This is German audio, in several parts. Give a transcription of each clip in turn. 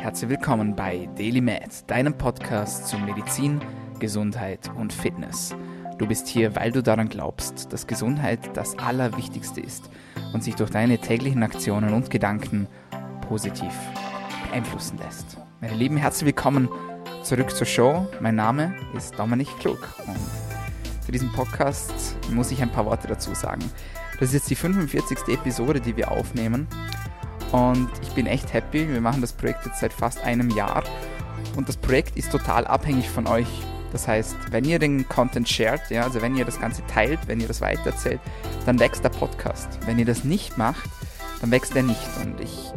Herzlich willkommen bei Daily Med, deinem Podcast zu Medizin, Gesundheit und Fitness. Du bist hier, weil du daran glaubst, dass Gesundheit das Allerwichtigste ist und sich durch deine täglichen Aktionen und Gedanken positiv beeinflussen lässt. Meine Lieben, herzlich willkommen zurück zur Show. Mein Name ist Dominik Klug und für diesen Podcast muss ich ein paar Worte dazu sagen. Das ist jetzt die 45. Episode, die wir aufnehmen und ich bin echt happy. Wir machen das Projekt jetzt seit fast einem Jahr und das Projekt ist total abhängig von euch. Das heißt, wenn ihr den Content shared, ja, also wenn ihr das Ganze teilt, wenn ihr das weiterzählt, dann wächst der Podcast. Wenn ihr das nicht macht, dann wächst er nicht. Und ich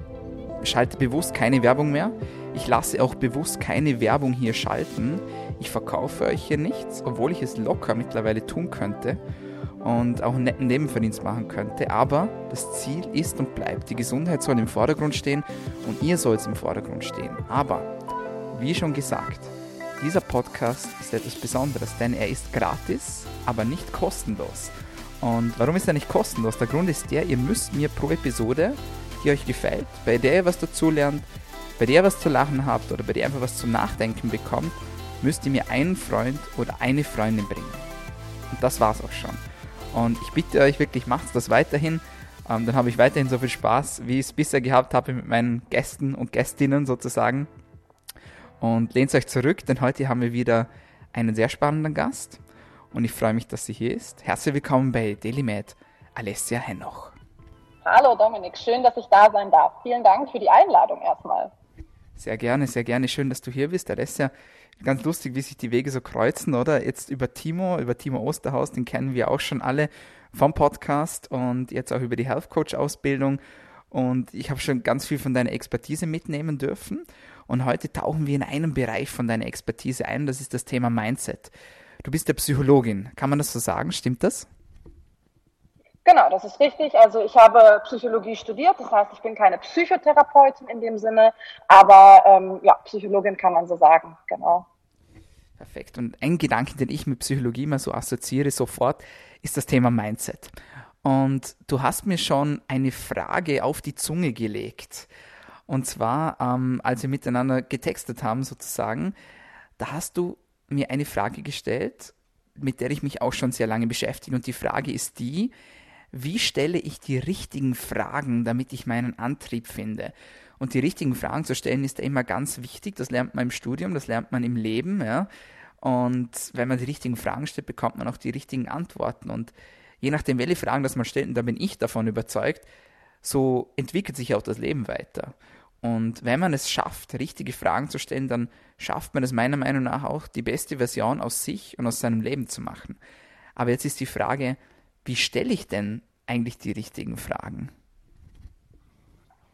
schalte bewusst keine Werbung mehr. Ich lasse auch bewusst keine Werbung hier schalten. Ich verkaufe euch hier nichts, obwohl ich es locker mittlerweile tun könnte und auch einen netten Nebenverdienst machen könnte. Aber das Ziel ist und bleibt, die Gesundheit soll im Vordergrund stehen und ihr sollt im Vordergrund stehen. Aber, wie schon gesagt, dieser Podcast ist etwas Besonderes, denn er ist gratis, aber nicht kostenlos. Und warum ist er nicht kostenlos? Der Grund ist der, ihr müsst mir pro Episode, die euch gefällt, bei der ihr was dazulernt, bei der ihr was zu lachen habt oder bei der ihr einfach was zum Nachdenken bekommt, müsst ihr mir einen Freund oder eine Freundin bringen. Und das war's auch schon. Und ich bitte euch wirklich, macht das weiterhin. Ähm, dann habe ich weiterhin so viel Spaß, wie ich es bisher gehabt habe mit meinen Gästen und Gästinnen sozusagen. Und lehnt euch zurück, denn heute haben wir wieder einen sehr spannenden Gast. Und ich freue mich, dass sie hier ist. Herzlich willkommen bei DailyMed, Alessia Henoch. Hallo Dominik, schön, dass ich da sein darf. Vielen Dank für die Einladung erstmal. Sehr gerne, sehr gerne. Schön, dass du hier bist. Alessia, ganz lustig, wie sich die Wege so kreuzen, oder? Jetzt über Timo, über Timo Osterhaus, den kennen wir auch schon alle vom Podcast und jetzt auch über die Health Coach Ausbildung. Und ich habe schon ganz viel von deiner Expertise mitnehmen dürfen. Und heute tauchen wir in einen Bereich von deiner Expertise ein, das ist das Thema Mindset. Du bist ja Psychologin, kann man das so sagen? Stimmt das? Genau, das ist richtig. Also ich habe Psychologie studiert, das heißt, ich bin keine Psychotherapeutin in dem Sinne, aber ähm, ja, Psychologin kann man so sagen, genau. Perfekt. Und ein Gedanke, den ich mit Psychologie mal so assoziiere sofort, ist das Thema Mindset. Und du hast mir schon eine Frage auf die Zunge gelegt. Und zwar, ähm, als wir miteinander getextet haben sozusagen, da hast du mir eine Frage gestellt, mit der ich mich auch schon sehr lange beschäftige. Und die Frage ist die, wie stelle ich die richtigen Fragen, damit ich meinen Antrieb finde? Und die richtigen Fragen zu stellen ist ja immer ganz wichtig. Das lernt man im Studium, das lernt man im Leben, ja. Und wenn man die richtigen Fragen stellt, bekommt man auch die richtigen Antworten. Und je nachdem, welche Fragen das man stellt, und da bin ich davon überzeugt, so entwickelt sich auch das Leben weiter. Und wenn man es schafft, richtige Fragen zu stellen, dann schafft man es meiner Meinung nach auch, die beste Version aus sich und aus seinem Leben zu machen. Aber jetzt ist die Frage, wie stelle ich denn eigentlich die richtigen Fragen?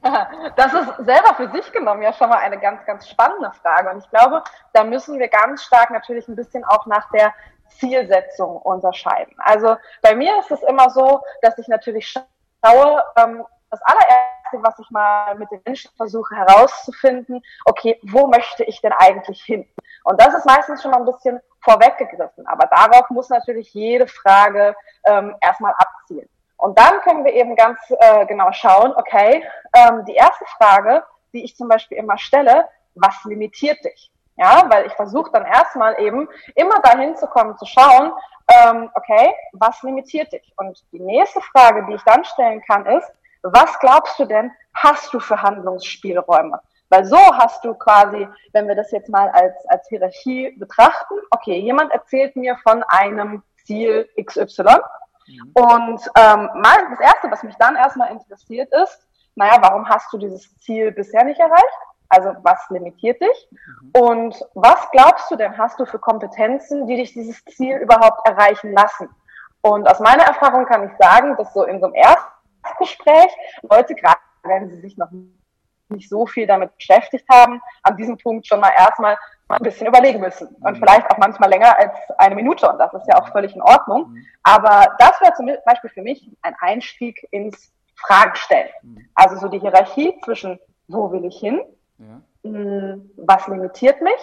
Das ist selber für sich genommen ja schon mal eine ganz, ganz spannende Frage. Und ich glaube, da müssen wir ganz stark natürlich ein bisschen auch nach der Zielsetzung unterscheiden. Also bei mir ist es immer so, dass ich natürlich schaue, ähm, das allererste, was ich mal mit den Menschen versuche herauszufinden, okay, wo möchte ich denn eigentlich hin? Und das ist meistens schon mal ein bisschen vorweggegriffen. Aber darauf muss natürlich jede Frage ähm, erstmal abzielen. Und dann können wir eben ganz äh, genau schauen, okay, ähm, die erste Frage, die ich zum Beispiel immer stelle, was limitiert dich? Ja, weil ich versuche dann erstmal eben immer dahin zu kommen, zu schauen, ähm, okay, was limitiert dich? Und die nächste Frage, die ich dann stellen kann, ist, was glaubst du denn, hast du für Handlungsspielräume? Weil so hast du quasi, wenn wir das jetzt mal als, als Hierarchie betrachten, okay, jemand erzählt mir von einem Ziel XY. Mhm. Und ähm, mal, das Erste, was mich dann erstmal interessiert ist, naja, warum hast du dieses Ziel bisher nicht erreicht? Also was limitiert dich? Mhm. Und was glaubst du denn, hast du für Kompetenzen, die dich dieses Ziel überhaupt erreichen lassen? Und aus meiner Erfahrung kann ich sagen, dass so in so einem Erstgespräch Leute, gerade wenn sie sich noch nicht so viel damit beschäftigt haben, an diesem Punkt schon mal erstmal ein bisschen überlegen müssen. Und mhm. vielleicht auch manchmal länger als eine Minute. Und das ist ja auch völlig in Ordnung. Mhm. Aber das wäre zum Beispiel für mich ein Einstieg ins Fragenstellen. Mhm. Also so die Hierarchie zwischen, wo will ich hin? Hm, was limitiert mich?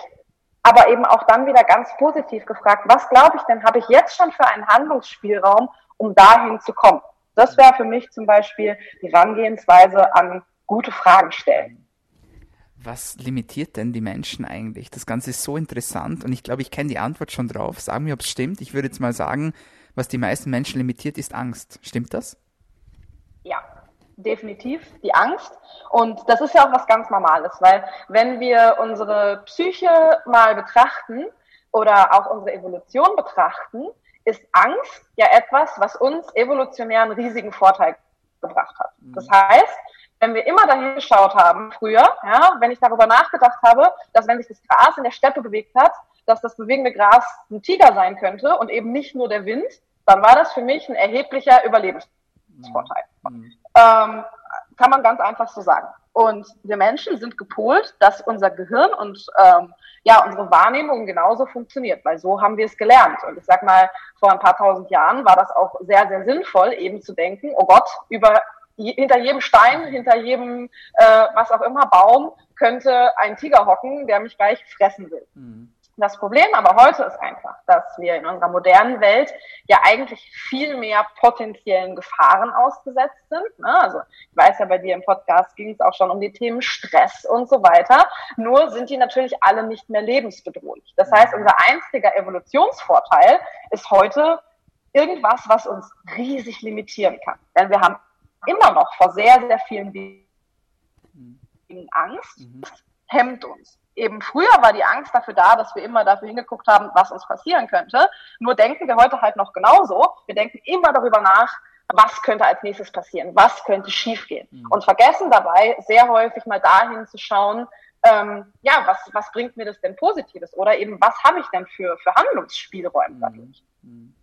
Aber eben auch dann wieder ganz positiv gefragt, was glaube ich denn, habe ich jetzt schon für einen Handlungsspielraum, um dahin zu kommen? Das wäre für mich zum Beispiel die Herangehensweise an gute Fragen stellen. was limitiert denn die Menschen eigentlich? Das Ganze ist so interessant und ich glaube, ich kenne die Antwort schon drauf. Sag mir, ob es stimmt. Ich würde jetzt mal sagen, was die meisten Menschen limitiert, ist Angst. Stimmt das? Ja, definitiv die Angst. Und das ist ja auch was ganz Normales, weil wenn wir unsere Psyche mal betrachten oder auch unsere Evolution betrachten, ist Angst ja etwas, was uns evolutionär einen riesigen Vorteil gebracht hat. Das mhm. heißt, wenn wir immer dahin geschaut haben früher, ja, wenn ich darüber nachgedacht habe, dass wenn sich das Gras in der Steppe bewegt hat, dass das bewegende Gras ein Tiger sein könnte und eben nicht nur der Wind, dann war das für mich ein erheblicher Überlebensvorteil. Mhm. Ähm, kann man ganz einfach so sagen. Und wir Menschen sind gepolt, dass unser Gehirn und ähm, ja unsere Wahrnehmung genauso funktioniert, weil so haben wir es gelernt. Und ich sag mal, vor ein paar tausend Jahren war das auch sehr, sehr sinnvoll, eben zu denken, oh Gott, über hinter jedem Stein, hinter jedem äh, was auch immer Baum könnte ein Tiger hocken, der mich gleich fressen will. Mhm. Das Problem aber heute ist einfach, dass wir in unserer modernen Welt ja eigentlich viel mehr potenziellen Gefahren ausgesetzt sind. Ne? Also ich weiß ja, bei dir im Podcast ging es auch schon um die Themen Stress und so weiter. Nur sind die natürlich alle nicht mehr lebensbedrohlich. Das heißt, unser einziger Evolutionsvorteil ist heute irgendwas, was uns riesig limitieren kann. Denn wir haben immer noch vor sehr, sehr vielen Dingen Angst, mhm. hemmt uns. Eben früher war die Angst dafür da, dass wir immer dafür hingeguckt haben, was uns passieren könnte. Nur denken wir heute halt noch genauso. Wir denken immer darüber nach, was könnte als nächstes passieren, was könnte schiefgehen mhm. und vergessen dabei sehr häufig mal dahin zu schauen, ähm, ja, was, was bringt mir das denn Positives oder eben was habe ich denn für, für Handlungsspielräume mhm. dadurch. Mhm.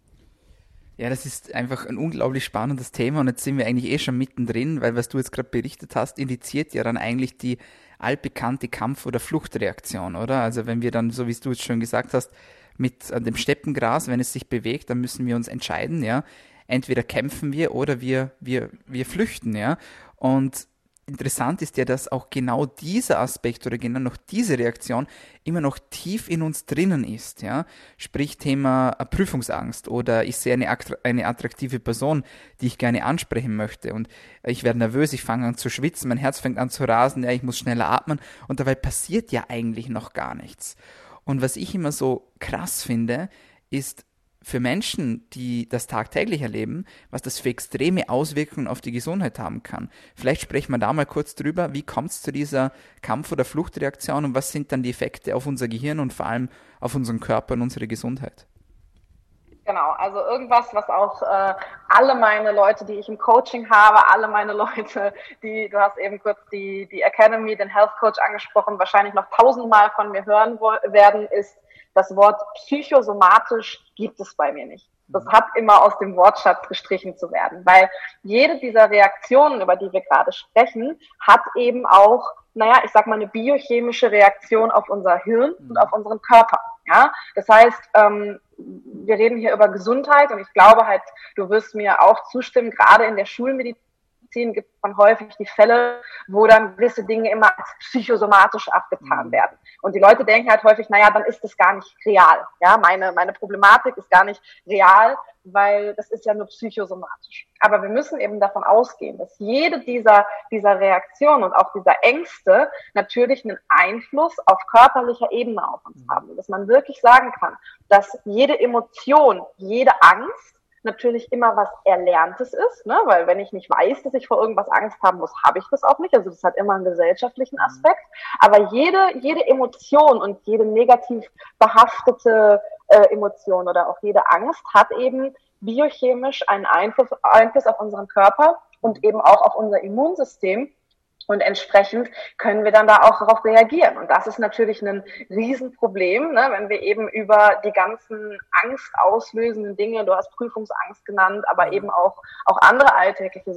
Ja, das ist einfach ein unglaublich spannendes Thema und jetzt sind wir eigentlich eh schon mittendrin, weil was du jetzt gerade berichtet hast, indiziert ja dann eigentlich die altbekannte Kampf- oder Fluchtreaktion, oder? Also wenn wir dann, so wie du es schon gesagt hast, mit dem Steppengras, wenn es sich bewegt, dann müssen wir uns entscheiden, ja. Entweder kämpfen wir oder wir, wir, wir flüchten, ja. Und interessant ist ja, dass auch genau dieser Aspekt oder genau noch diese Reaktion immer noch tief in uns drinnen ist, ja. Sprich Thema Prüfungsangst oder ich sehe eine, eine attraktive Person, die ich gerne ansprechen möchte und ich werde nervös, ich fange an zu schwitzen, mein Herz fängt an zu rasen, ja, ich muss schneller atmen und dabei passiert ja eigentlich noch gar nichts. Und was ich immer so krass finde, ist, für Menschen, die das tagtäglich erleben, was das für extreme Auswirkungen auf die Gesundheit haben kann. Vielleicht sprechen wir da mal kurz drüber, wie kommt es zu dieser Kampf- oder Fluchtreaktion und was sind dann die Effekte auf unser Gehirn und vor allem auf unseren Körper und unsere Gesundheit. Genau, also irgendwas, was auch äh, alle meine Leute, die ich im Coaching habe, alle meine Leute, die, du hast eben kurz die, die Academy, den Health Coach angesprochen, wahrscheinlich noch tausendmal von mir hören werden, ist, das Wort psychosomatisch gibt es bei mir nicht. Das hat immer aus dem Wortschatz gestrichen zu werden, weil jede dieser Reaktionen, über die wir gerade sprechen, hat eben auch, naja, ich sag mal, eine biochemische Reaktion auf unser Hirn und mhm. auf unseren Körper. Ja, das heißt, ähm, wir reden hier über Gesundheit und ich glaube halt, du wirst mir auch zustimmen, gerade in der Schulmedizin Medizin gibt man häufig die Fälle, wo dann gewisse Dinge immer als psychosomatisch abgetan mhm. werden. Und die Leute denken halt häufig, naja, dann ist das gar nicht real. Ja, meine, meine Problematik ist gar nicht real, weil das ist ja nur psychosomatisch. Aber wir müssen eben davon ausgehen, dass jede dieser, dieser Reaktionen und auch dieser Ängste natürlich einen Einfluss auf körperlicher Ebene auf uns mhm. haben. Dass man wirklich sagen kann, dass jede Emotion, jede Angst natürlich immer was Erlerntes ist, ne? weil wenn ich nicht weiß, dass ich vor irgendwas Angst haben muss, habe ich das auch nicht. Also das hat immer einen gesellschaftlichen mhm. Aspekt. Aber jede, jede Emotion und jede negativ behaftete äh, Emotion oder auch jede Angst hat eben biochemisch einen Einfluss, Einfluss auf unseren Körper und eben auch auf unser Immunsystem. Und entsprechend können wir dann da auch darauf reagieren. Und das ist natürlich ein Riesenproblem, ne, wenn wir eben über die ganzen angstauslösenden Dinge, du hast Prüfungsangst genannt, aber eben auch, auch andere alltägliche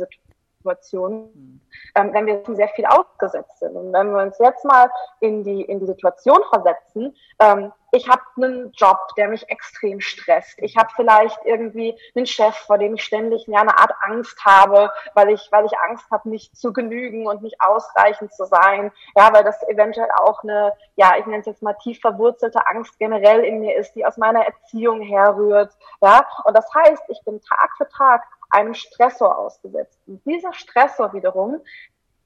Situationen, mhm. ähm, wenn wir sehr viel ausgesetzt sind. Und wenn wir uns jetzt mal in die, in die Situation versetzen, ähm, ich habe einen Job, der mich extrem stresst. Ich habe vielleicht irgendwie einen Chef, vor dem ich ständig ja, eine Art Angst habe, weil ich, weil ich Angst habe, nicht zu genügen und nicht ausreichend zu sein. Ja, weil das eventuell auch eine, ja, ich nenne es jetzt mal tief verwurzelte Angst generell in mir ist, die aus meiner Erziehung herrührt. Ja, und das heißt, ich bin Tag für Tag einem Stressor ausgesetzt. Und dieser Stressor wiederum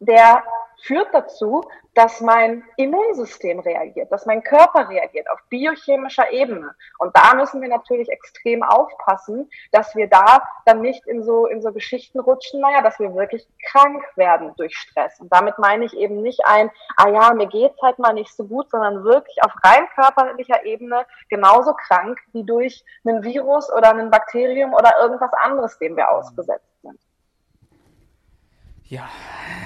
der führt dazu, dass mein Immunsystem reagiert, dass mein Körper reagiert auf biochemischer Ebene. Und da müssen wir natürlich extrem aufpassen, dass wir da dann nicht in so, in so Geschichten rutschen, naja, dass wir wirklich krank werden durch Stress. Und damit meine ich eben nicht ein, ah ja, mir geht's halt mal nicht so gut, sondern wirklich auf rein körperlicher Ebene genauso krank wie durch einen Virus oder ein Bakterium oder irgendwas anderes, dem wir ausgesetzt sind. Ja,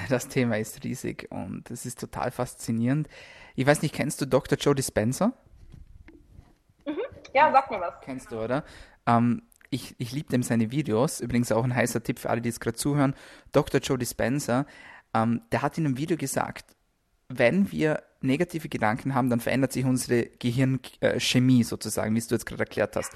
das Thema ist riesig und es ist total faszinierend. Ich weiß nicht, kennst du Dr. Joe Dispenza? Mhm. Ja, sag mir was. Kennst du, oder? Ähm, ich, ich liebe dem seine Videos. Übrigens auch ein heißer Tipp für alle, die es gerade zuhören. Dr. Joe Dispenza, ähm, der hat in einem Video gesagt, wenn wir negative Gedanken haben, dann verändert sich unsere Gehirnchemie sozusagen, wie du jetzt gerade erklärt hast.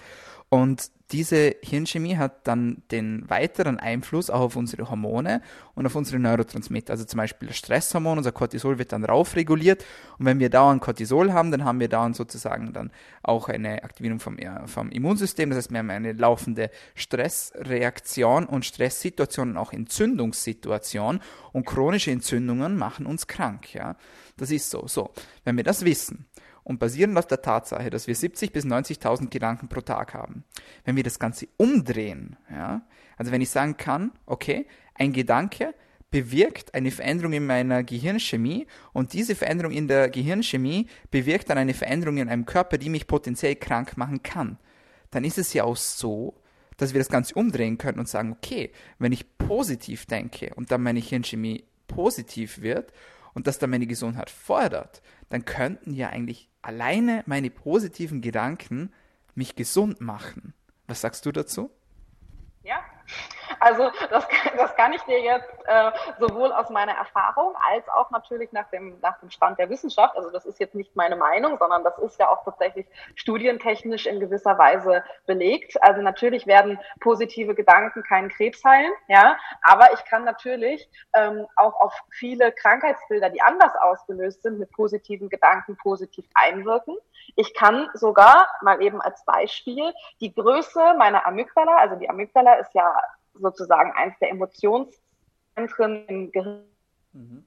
Und diese Hirnchemie hat dann den weiteren Einfluss auch auf unsere Hormone und auf unsere Neurotransmitter. Also zum Beispiel das Stresshormon, unser Cortisol wird dann raufreguliert. Und wenn wir dauernd Cortisol haben, dann haben wir dauernd sozusagen dann auch eine Aktivierung vom, vom Immunsystem. Das heißt, wir haben eine laufende Stressreaktion und Stresssituationen, auch Entzündungssituationen. Und chronische Entzündungen machen uns krank. Ja, das ist so. So, wenn wir das wissen und basierend auf der Tatsache, dass wir 70.000 bis 90.000 Gedanken pro Tag haben, wenn wir das Ganze umdrehen, ja, also wenn ich sagen kann, okay, ein Gedanke bewirkt eine Veränderung in meiner Gehirnchemie und diese Veränderung in der Gehirnchemie bewirkt dann eine Veränderung in einem Körper, die mich potenziell krank machen kann, dann ist es ja auch so, dass wir das Ganze umdrehen können und sagen, okay, wenn ich positiv denke und dann meine Hirnchemie positiv wird und das dann meine Gesundheit fördert, dann könnten ja eigentlich alleine meine positiven Gedanken mich gesund machen. Was sagst du dazu? Ja, also das, das kann ich dir jetzt äh, sowohl aus meiner Erfahrung als auch natürlich nach dem, nach dem Stand der Wissenschaft, also das ist jetzt nicht meine Meinung, sondern das ist ja auch tatsächlich studientechnisch in gewisser Weise belegt. Also natürlich werden positive Gedanken keinen Krebs heilen, ja, aber ich kann natürlich ähm, auch auf viele Krankheitsbilder, die anders ausgelöst sind, mit positiven Gedanken positiv einwirken. Ich kann sogar mal eben als Beispiel die Größe meiner Amygdala, also die Amygdala ist ja sozusagen eins der Emotionszentren im Gehirn. Mhm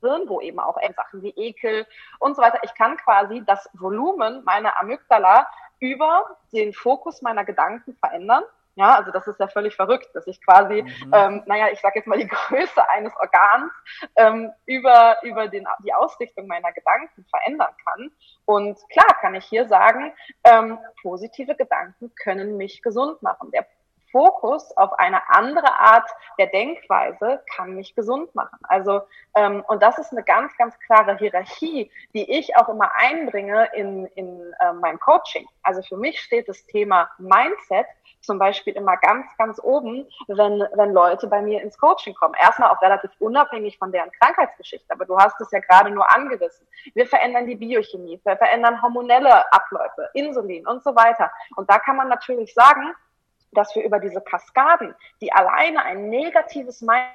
wo eben auch Sachen wie Ekel und so weiter. Ich kann quasi das Volumen meiner Amygdala über den Fokus meiner Gedanken verändern. Ja, also das ist ja völlig verrückt, dass ich quasi, mhm. ähm, naja, ich sage jetzt mal die Größe eines Organs ähm, über, über den, die Ausrichtung meiner Gedanken verändern kann. Und klar kann ich hier sagen, ähm, positive Gedanken können mich gesund machen. Der Fokus auf eine andere Art der Denkweise kann mich gesund machen. Also ähm, und das ist eine ganz, ganz klare Hierarchie, die ich auch immer einbringe in, in äh, mein Coaching. Also für mich steht das Thema Mindset zum Beispiel immer ganz, ganz oben, wenn, wenn Leute bei mir ins Coaching kommen. Erstmal auch relativ unabhängig von deren Krankheitsgeschichte, aber du hast es ja gerade nur angerissen. Wir verändern die Biochemie, wir verändern hormonelle Abläufe, Insulin und so weiter. Und da kann man natürlich sagen, dass wir über diese Kaskaden, die alleine ein negatives Mindset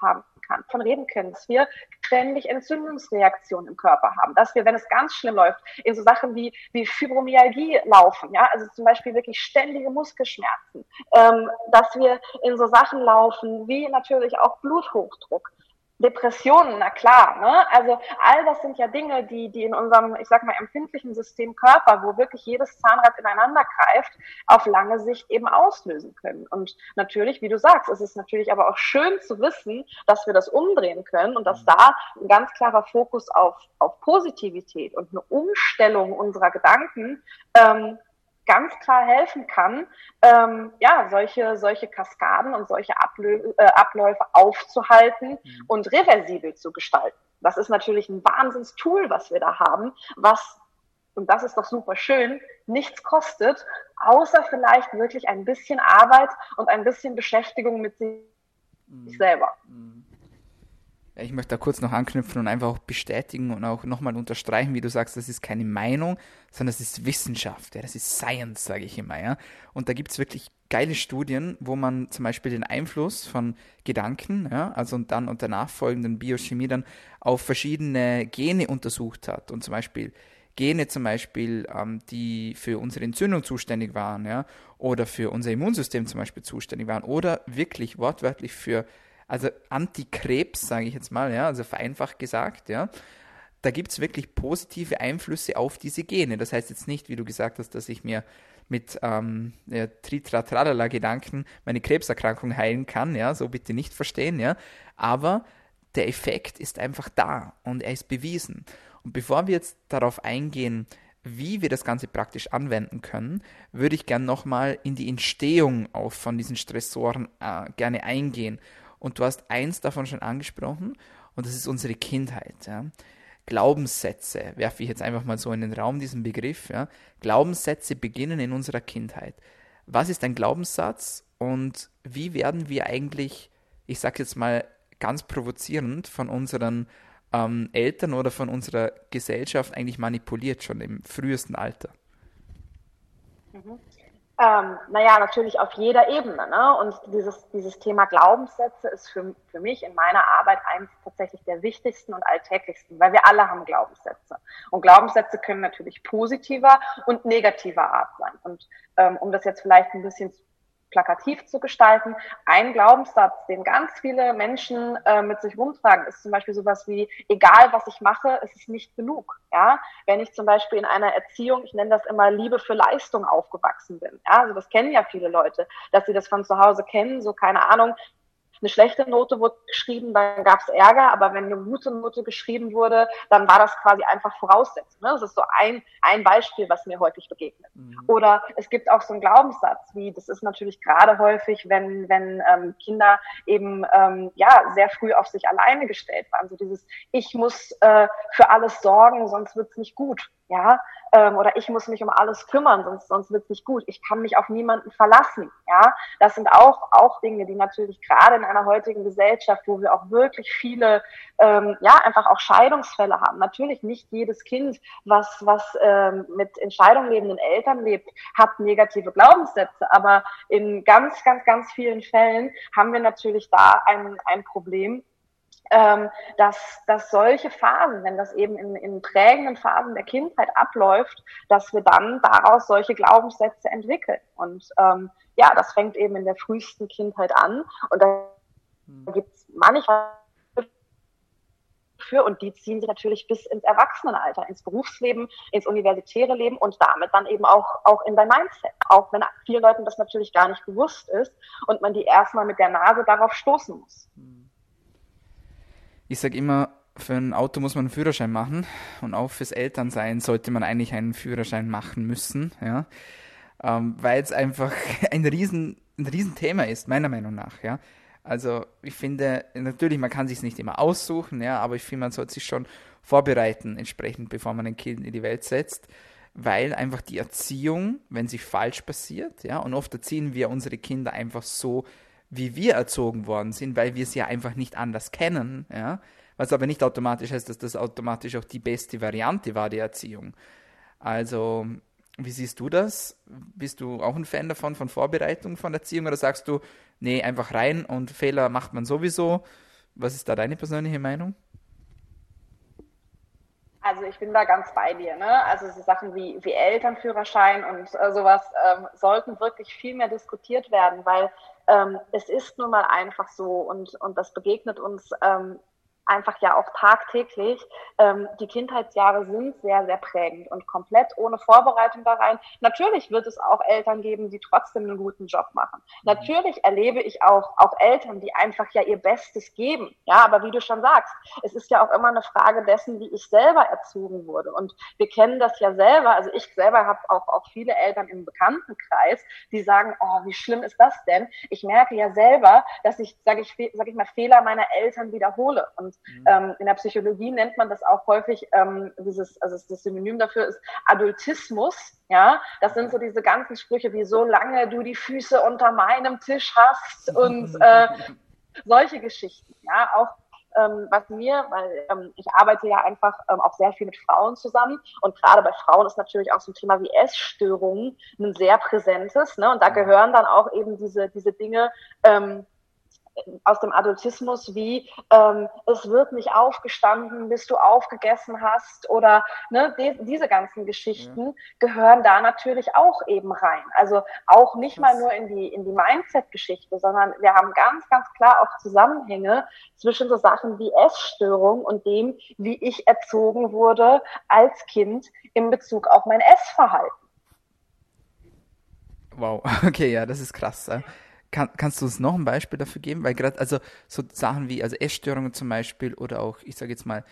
haben kann, von reden können, dass wir ständig Entzündungsreaktionen im Körper haben, dass wir, wenn es ganz schlimm läuft, in so Sachen wie, wie Fibromyalgie laufen, ja, also zum Beispiel wirklich ständige Muskelschmerzen, ähm, dass wir in so Sachen laufen wie natürlich auch Bluthochdruck, Depressionen, na klar, ne? Also all das sind ja Dinge, die, die in unserem, ich sag mal, empfindlichen System Körper, wo wirklich jedes Zahnrad ineinander greift, auf lange Sicht eben auslösen können. Und natürlich, wie du sagst, es ist natürlich aber auch schön zu wissen, dass wir das umdrehen können und dass mhm. da ein ganz klarer Fokus auf, auf Positivität und eine Umstellung unserer Gedanken ähm, ganz klar helfen kann, ähm, ja, solche, solche Kaskaden und solche Ablö äh, Abläufe aufzuhalten mhm. und reversibel zu gestalten. Das ist natürlich ein Wahnsinnstool, was wir da haben, was, und das ist doch super schön, nichts kostet, außer vielleicht wirklich ein bisschen Arbeit und ein bisschen Beschäftigung mit sich mhm. selber. Mhm. Ich möchte da kurz noch anknüpfen und einfach auch bestätigen und auch nochmal unterstreichen, wie du sagst, das ist keine Meinung, sondern das ist Wissenschaft, ja, das ist Science, sage ich immer, ja. Und da gibt es wirklich geile Studien, wo man zum Beispiel den Einfluss von Gedanken, ja, also und dann unter nachfolgenden Biochemie dann auf verschiedene Gene untersucht hat. Und zum Beispiel Gene zum Beispiel, ähm, die für unsere Entzündung zuständig waren, ja, oder für unser Immunsystem zum Beispiel zuständig waren, oder wirklich wortwörtlich für also Antikrebs, sage ich jetzt mal, ja, also vereinfacht gesagt, ja, da gibt es wirklich positive Einflüsse auf diese Gene. Das heißt jetzt nicht, wie du gesagt hast, dass ich mir mit ähm, ja, Tritratralala-Gedanken meine Krebserkrankung heilen kann, ja, so bitte nicht verstehen, ja, aber der Effekt ist einfach da und er ist bewiesen. Und bevor wir jetzt darauf eingehen, wie wir das Ganze praktisch anwenden können, würde ich gerne nochmal in die Entstehung auch von diesen Stressoren äh, gerne eingehen. Und du hast eins davon schon angesprochen, und das ist unsere Kindheit. Ja. Glaubenssätze, werfe ich jetzt einfach mal so in den Raum, diesen Begriff. Ja. Glaubenssätze beginnen in unserer Kindheit. Was ist ein Glaubenssatz und wie werden wir eigentlich, ich sage jetzt mal ganz provozierend, von unseren ähm, Eltern oder von unserer Gesellschaft eigentlich manipuliert, schon im frühesten Alter? Mhm. Ähm, naja, natürlich auf jeder Ebene. Ne? Und dieses, dieses Thema Glaubenssätze ist für, für mich in meiner Arbeit eines tatsächlich der wichtigsten und alltäglichsten, weil wir alle haben Glaubenssätze. Und Glaubenssätze können natürlich positiver und negativer Art sein. Und ähm, um das jetzt vielleicht ein bisschen plakativ zu gestalten. Ein Glaubenssatz, den ganz viele Menschen äh, mit sich rumtragen, ist zum Beispiel sowas wie, egal was ich mache, ist es nicht genug. Ja? Wenn ich zum Beispiel in einer Erziehung, ich nenne das immer Liebe für Leistung aufgewachsen bin. Ja? Also das kennen ja viele Leute, dass sie das von zu Hause kennen, so keine Ahnung, eine schlechte Note wurde geschrieben, dann gab es Ärger, aber wenn eine gute Note geschrieben wurde, dann war das quasi einfach Voraussetzung. Ne? Das ist so ein, ein Beispiel, was mir häufig begegnet. Mhm. Oder es gibt auch so einen Glaubenssatz, wie das ist natürlich gerade häufig, wenn, wenn ähm, Kinder eben ähm, ja sehr früh auf sich alleine gestellt waren. So dieses Ich muss äh, für alles sorgen, sonst wird's nicht gut ja, ähm, oder ich muss mich um alles kümmern, sonst, sonst wird es nicht gut. Ich kann mich auf niemanden verlassen, ja. Das sind auch, auch Dinge, die natürlich gerade in einer heutigen Gesellschaft, wo wir auch wirklich viele, ähm, ja, einfach auch Scheidungsfälle haben. Natürlich nicht jedes Kind, was, was ähm, mit Entscheidung lebenden Eltern lebt, hat negative Glaubenssätze, aber in ganz, ganz, ganz vielen Fällen haben wir natürlich da ein, ein Problem, ähm, dass, dass solche Phasen, wenn das eben in, in prägenden Phasen der Kindheit abläuft, dass wir dann daraus solche Glaubenssätze entwickeln. Und ähm, ja, das fängt eben in der frühesten Kindheit an. Und da hm. gibt es manchmal für und die ziehen sich natürlich bis ins Erwachsenenalter, ins Berufsleben, ins universitäre Leben und damit dann eben auch, auch in dein Mindset. Auch wenn vielen Leuten das natürlich gar nicht bewusst ist und man die erstmal mit der Nase darauf stoßen muss. Hm ich sage immer, für ein Auto muss man einen Führerschein machen und auch fürs Elternsein sollte man eigentlich einen Führerschein machen müssen, ja, ähm, weil es einfach ein riesen, ein Riesenthema ist, meiner Meinung nach, ja. Also ich finde, natürlich, man kann sich nicht immer aussuchen, ja, aber ich finde, man sollte sich schon vorbereiten, entsprechend, bevor man ein Kind in die Welt setzt, weil einfach die Erziehung, wenn sie falsch passiert, ja, und oft erziehen wir unsere Kinder einfach so, wie wir erzogen worden sind, weil wir es ja einfach nicht anders kennen, ja. Was aber nicht automatisch heißt, dass das automatisch auch die beste Variante war, der Erziehung. Also, wie siehst du das? Bist du auch ein Fan davon, von Vorbereitung von Erziehung oder sagst du, nee, einfach rein und Fehler macht man sowieso? Was ist da deine persönliche Meinung? Also ich bin da ganz bei dir. Ne? Also so Sachen wie, wie Elternführerschein und äh, sowas ähm, sollten wirklich viel mehr diskutiert werden, weil ähm, es ist nun mal einfach so und, und das begegnet uns ähm, einfach ja auch tagtäglich. Ähm, die Kindheitsjahre sind sehr, sehr prägend und komplett ohne Vorbereitung da rein. Natürlich wird es auch Eltern geben, die trotzdem einen guten Job machen. Mhm. Natürlich erlebe ich auch, auch Eltern, die einfach ja ihr Bestes geben. Ja, aber wie du schon sagst, es ist ja auch immer eine Frage dessen, wie ich selber erzogen wurde. Und wir kennen das ja selber. Also ich selber habe auch, auch viele Eltern im Bekanntenkreis, die sagen, oh, wie schlimm ist das denn? Ich merke ja selber, dass ich, sage ich, sag ich mal, Fehler meiner Eltern wiederhole. Und Mhm. Ähm, in der Psychologie nennt man das auch häufig, ähm, dieses, also das Synonym dafür ist Adultismus. Ja, das sind so diese ganzen Sprüche wie solange du die Füße unter meinem Tisch hast und äh, solche Geschichten. Ja, auch ähm, was mir, weil ähm, ich arbeite ja einfach ähm, auch sehr viel mit Frauen zusammen und gerade bei Frauen ist natürlich auch so ein Thema wie Essstörungen ein sehr präsentes. Ne? Und da mhm. gehören dann auch eben diese, diese Dinge ähm, aus dem Adultismus wie ähm, es wird nicht aufgestanden, bis du aufgegessen hast oder ne, die, diese ganzen Geschichten ja. gehören da natürlich auch eben rein. Also auch nicht mal nur in die in die Mindset-Geschichte, sondern wir haben ganz ganz klar auch Zusammenhänge zwischen so Sachen wie Essstörung und dem, wie ich erzogen wurde als Kind in Bezug auf mein Essverhalten. Wow, okay, ja, das ist krass. Kann, kannst du uns noch ein Beispiel dafür geben? Weil gerade, also so Sachen wie also Essstörungen zum Beispiel oder auch, ich sage jetzt mal,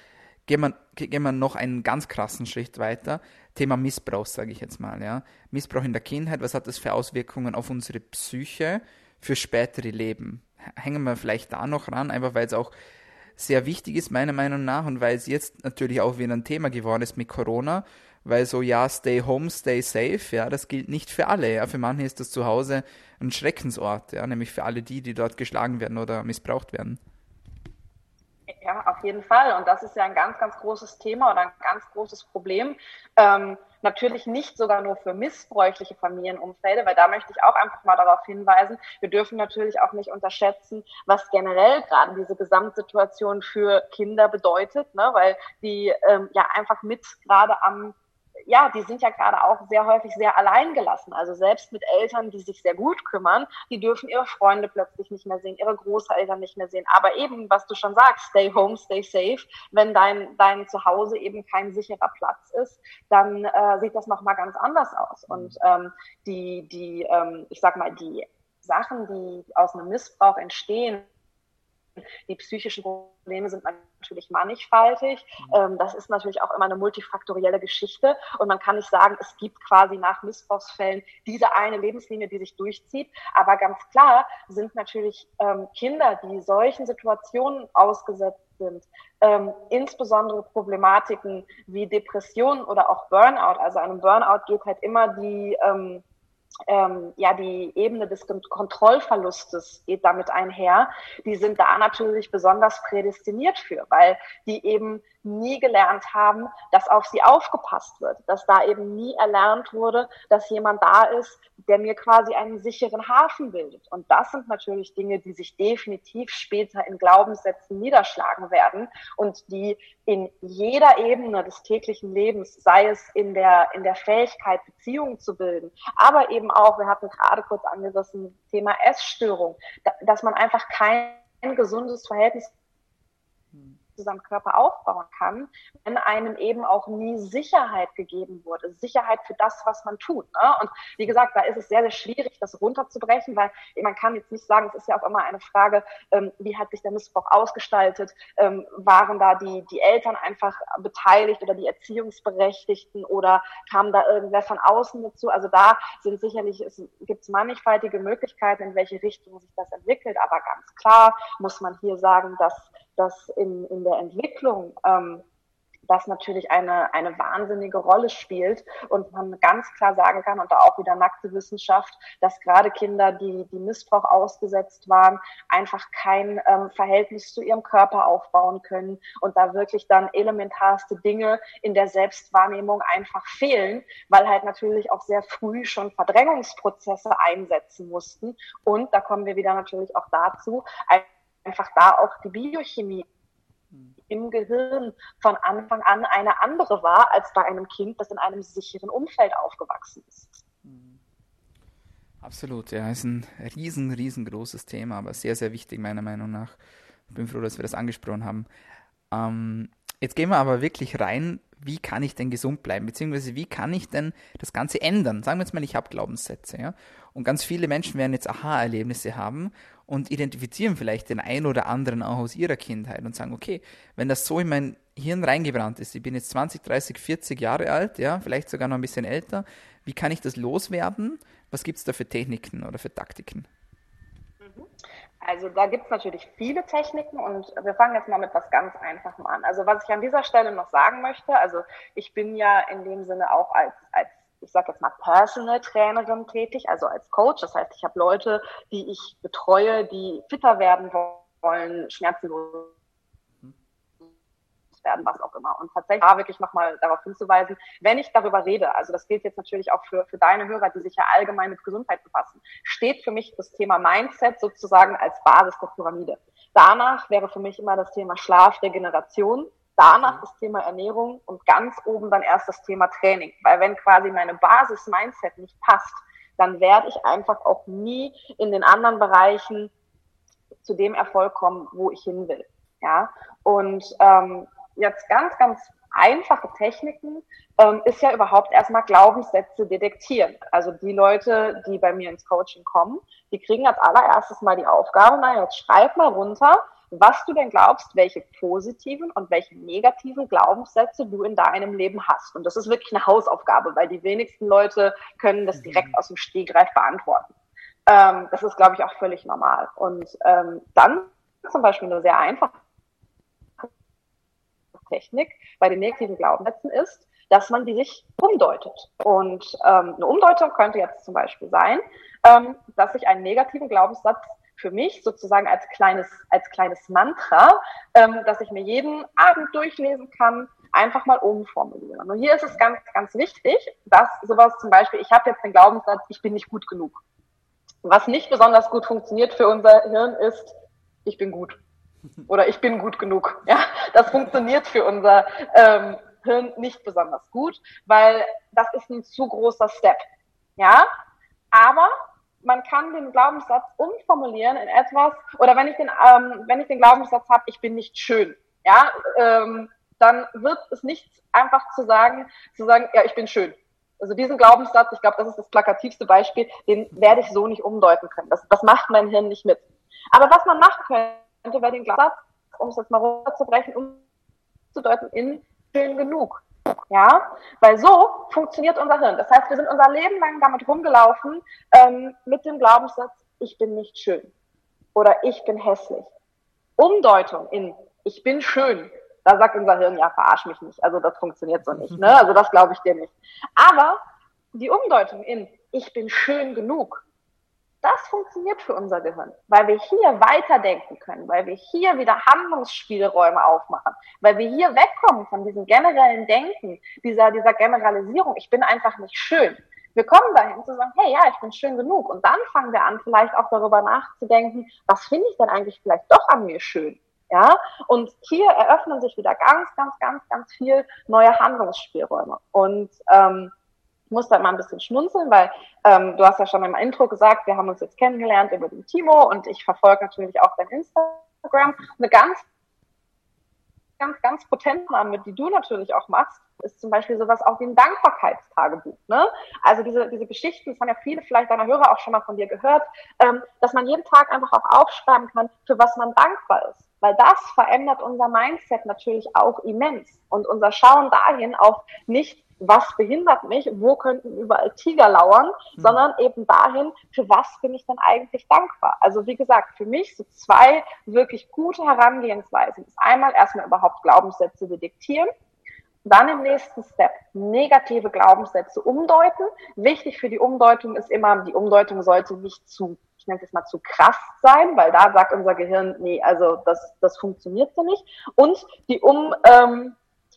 gehen wir, gehen wir noch einen ganz krassen Schritt weiter. Thema Missbrauch, sage ich jetzt mal. Ja. Missbrauch in der Kindheit, was hat das für Auswirkungen auf unsere Psyche für spätere Leben? Hängen wir vielleicht da noch ran, einfach weil es auch sehr wichtig ist, meiner Meinung nach, und weil es jetzt natürlich auch wieder ein Thema geworden ist mit Corona weil so, ja, stay home, stay safe, ja, das gilt nicht für alle, ja, für manche ist das zu Hause ein Schreckensort, ja, nämlich für alle die, die dort geschlagen werden oder missbraucht werden. Ja, auf jeden Fall. Und das ist ja ein ganz, ganz großes Thema oder ein ganz großes Problem. Ähm, natürlich nicht sogar nur für missbräuchliche Familienumfelde, weil da möchte ich auch einfach mal darauf hinweisen, wir dürfen natürlich auch nicht unterschätzen, was generell gerade diese Gesamtsituation für Kinder bedeutet, ne? weil die ähm, ja einfach mit gerade am ja, die sind ja gerade auch sehr häufig sehr allein gelassen. Also selbst mit Eltern, die sich sehr gut kümmern, die dürfen ihre Freunde plötzlich nicht mehr sehen, ihre Großeltern nicht mehr sehen. Aber eben, was du schon sagst, stay home, stay safe. Wenn dein, dein Zuhause eben kein sicherer Platz ist, dann äh, sieht das nochmal ganz anders aus. Und ähm, die, die, ähm, ich sag mal, die Sachen, die aus einem Missbrauch entstehen, die psychischen Probleme sind natürlich mannigfaltig. Mhm. Ähm, das ist natürlich auch immer eine multifaktorielle Geschichte. Und man kann nicht sagen, es gibt quasi nach Missbrauchsfällen diese eine Lebenslinie, die sich durchzieht. Aber ganz klar sind natürlich ähm, Kinder, die solchen Situationen ausgesetzt sind, ähm, insbesondere Problematiken wie Depressionen oder auch Burnout. Also einem Burnout geht halt immer die ähm, ähm, ja, die Ebene des Kontrollverlustes geht damit einher. Die sind da natürlich besonders prädestiniert für, weil die eben nie gelernt haben, dass auf sie aufgepasst wird, dass da eben nie erlernt wurde, dass jemand da ist, der mir quasi einen sicheren Hafen bildet. Und das sind natürlich Dinge, die sich definitiv später in Glaubenssätzen niederschlagen werden und die in jeder Ebene des täglichen Lebens, sei es in der, in der Fähigkeit, Beziehungen zu bilden, aber eben auch, wir hatten gerade kurz angerissen, Thema Essstörung, dass man einfach kein gesundes Verhältnis zu Körper aufbauen kann, wenn einem eben auch nie Sicherheit gegeben wurde. Sicherheit für das, was man tut. Ne? Und wie gesagt, da ist es sehr, sehr schwierig, das runterzubrechen, weil man kann jetzt nicht sagen, es ist ja auch immer eine Frage, ähm, wie hat sich der Missbrauch ausgestaltet? Ähm, waren da die, die Eltern einfach beteiligt oder die Erziehungsberechtigten oder kam da irgendwer von außen dazu? Also da sind sicherlich, es gibt mannigfaltige Möglichkeiten, in welche Richtung sich das entwickelt. Aber ganz klar muss man hier sagen, dass dass in, in der Entwicklung ähm, das natürlich eine, eine wahnsinnige Rolle spielt und man ganz klar sagen kann, und da auch wieder nackte Wissenschaft, dass gerade Kinder, die, die Missbrauch ausgesetzt waren, einfach kein ähm, Verhältnis zu ihrem Körper aufbauen können und da wirklich dann elementarste Dinge in der Selbstwahrnehmung einfach fehlen, weil halt natürlich auch sehr früh schon Verdrängungsprozesse einsetzen mussten. Und da kommen wir wieder natürlich auch dazu, einfach da auch die Biochemie im Gehirn von Anfang an eine andere war als bei einem Kind, das in einem sicheren Umfeld aufgewachsen ist. Absolut, ja, ist ein riesen, riesengroßes Thema, aber sehr, sehr wichtig meiner Meinung nach. Ich bin froh, dass wir das angesprochen haben. Ähm, jetzt gehen wir aber wirklich rein, wie kann ich denn gesund bleiben, beziehungsweise wie kann ich denn das Ganze ändern? Sagen wir jetzt mal, ich habe Glaubenssätze, ja, und ganz viele Menschen werden jetzt Aha-Erlebnisse haben und identifizieren vielleicht den einen oder anderen auch aus ihrer Kindheit und sagen, okay, wenn das so in mein Hirn reingebrannt ist, ich bin jetzt 20, 30, 40 Jahre alt, ja, vielleicht sogar noch ein bisschen älter, wie kann ich das loswerden? Was gibt es da für Techniken oder für Taktiken? Also da gibt es natürlich viele Techniken und wir fangen jetzt mal mit was ganz Einfachem an. Also was ich an dieser Stelle noch sagen möchte, also ich bin ja in dem Sinne auch als, als ich sage jetzt mal Personal Trainerin tätig, also als Coach. Das heißt, ich habe Leute, die ich betreue, die fitter werden wollen, schmerzenlos werden, was auch immer. Und tatsächlich da wirklich nochmal darauf hinzuweisen, wenn ich darüber rede, also das gilt jetzt natürlich auch für, für deine Hörer, die sich ja allgemein mit Gesundheit befassen, steht für mich das Thema Mindset sozusagen als Basis der Pyramide. Danach wäre für mich immer das Thema Schlaf, Regeneration, danach das Thema Ernährung und ganz oben dann erst das Thema Training. Weil wenn quasi meine Basis Mindset nicht passt, dann werde ich einfach auch nie in den anderen Bereichen zu dem Erfolg kommen, wo ich hin will. Ja, und ähm, jetzt ganz, ganz einfache Techniken ähm, ist ja überhaupt erstmal Glaubenssätze detektieren. Also die Leute, die bei mir ins Coaching kommen, die kriegen als allererstes mal die Aufgabe, na jetzt schreib mal runter, was du denn glaubst, welche positiven und welche negativen Glaubenssätze du in deinem Leben hast. Und das ist wirklich eine Hausaufgabe, weil die wenigsten Leute können das direkt mhm. aus dem Stegreif beantworten. Ähm, das ist, glaube ich, auch völlig normal. Und ähm, dann zum Beispiel eine sehr einfache Technik bei den negativen Glaubenssätzen ist, dass man die sich umdeutet. Und ähm, eine Umdeutung könnte jetzt zum Beispiel sein, ähm, dass ich einen negativen Glaubenssatz für mich sozusagen als kleines, als kleines Mantra, ähm, dass ich mir jeden Abend durchlesen kann, einfach mal umformulieren. Und hier ist es ganz, ganz wichtig, dass sowas zum Beispiel, ich habe jetzt den Glaubenssatz, ich bin nicht gut genug. Was nicht besonders gut funktioniert für unser Hirn ist, ich bin gut. Oder ich bin gut genug. Ja, das funktioniert für unser ähm, Hirn nicht besonders gut, weil das ist ein zu großer Step. Ja, aber man kann den Glaubenssatz umformulieren in etwas, oder wenn ich den, ähm, wenn ich den Glaubenssatz habe, ich bin nicht schön, ja, ähm, dann wird es nicht einfach zu sagen, zu sagen, ja, ich bin schön. Also diesen Glaubenssatz, ich glaube, das ist das plakativste Beispiel, den werde ich so nicht umdeuten können. Das, das macht mein Hirn nicht mit. Aber was man machen könnte, wäre den Glaubenssatz, um es jetzt mal runterzubrechen, umzudeuten in schön genug. Ja, weil so funktioniert unser Hirn. Das heißt, wir sind unser Leben lang damit rumgelaufen ähm, mit dem Glaubenssatz, ich bin nicht schön oder ich bin hässlich. Umdeutung in ich bin schön. Da sagt unser Hirn, ja, verarsch mich nicht. Also das funktioniert so nicht. Ne? Also das glaube ich dir nicht. Aber die Umdeutung in ich bin schön genug das funktioniert für unser Gehirn, weil wir hier weiterdenken können, weil wir hier wieder Handlungsspielräume aufmachen, weil wir hier wegkommen von diesem generellen Denken, dieser, dieser Generalisierung, ich bin einfach nicht schön. Wir kommen dahin zu sagen, hey, ja, ich bin schön genug. Und dann fangen wir an, vielleicht auch darüber nachzudenken, was finde ich denn eigentlich vielleicht doch an mir schön? Ja, und hier eröffnen sich wieder ganz, ganz, ganz, ganz viel neue Handlungsspielräume. Und ähm, muss da mal ein bisschen schmunzeln, weil ähm, du hast ja schon im Intro gesagt, wir haben uns jetzt kennengelernt über den Timo und ich verfolge natürlich auch dein Instagram. Eine ganz, ganz, ganz potente Name, die du natürlich auch machst, ist zum Beispiel sowas auch wie ein Dankbarkeitstagebuch. Ne? Also diese, diese Geschichten, das haben ja viele vielleicht deiner Hörer auch schon mal von dir gehört, ähm, dass man jeden Tag einfach auch aufschreiben kann, für was man dankbar ist. Weil das verändert unser Mindset natürlich auch immens. Und unser Schauen dahin auf nicht was behindert mich, wo könnten überall Tiger lauern, mhm. sondern eben dahin, für was bin ich denn eigentlich dankbar? Also wie gesagt, für mich so zwei wirklich gute Herangehensweisen. Das einmal erstmal überhaupt Glaubenssätze detektieren, dann im nächsten Step negative Glaubenssätze umdeuten. Wichtig für die Umdeutung ist immer, die Umdeutung sollte nicht zu, ich nenne es mal zu krass sein, weil da sagt unser Gehirn, nee, also das, das funktioniert so nicht. Und die um, ähm,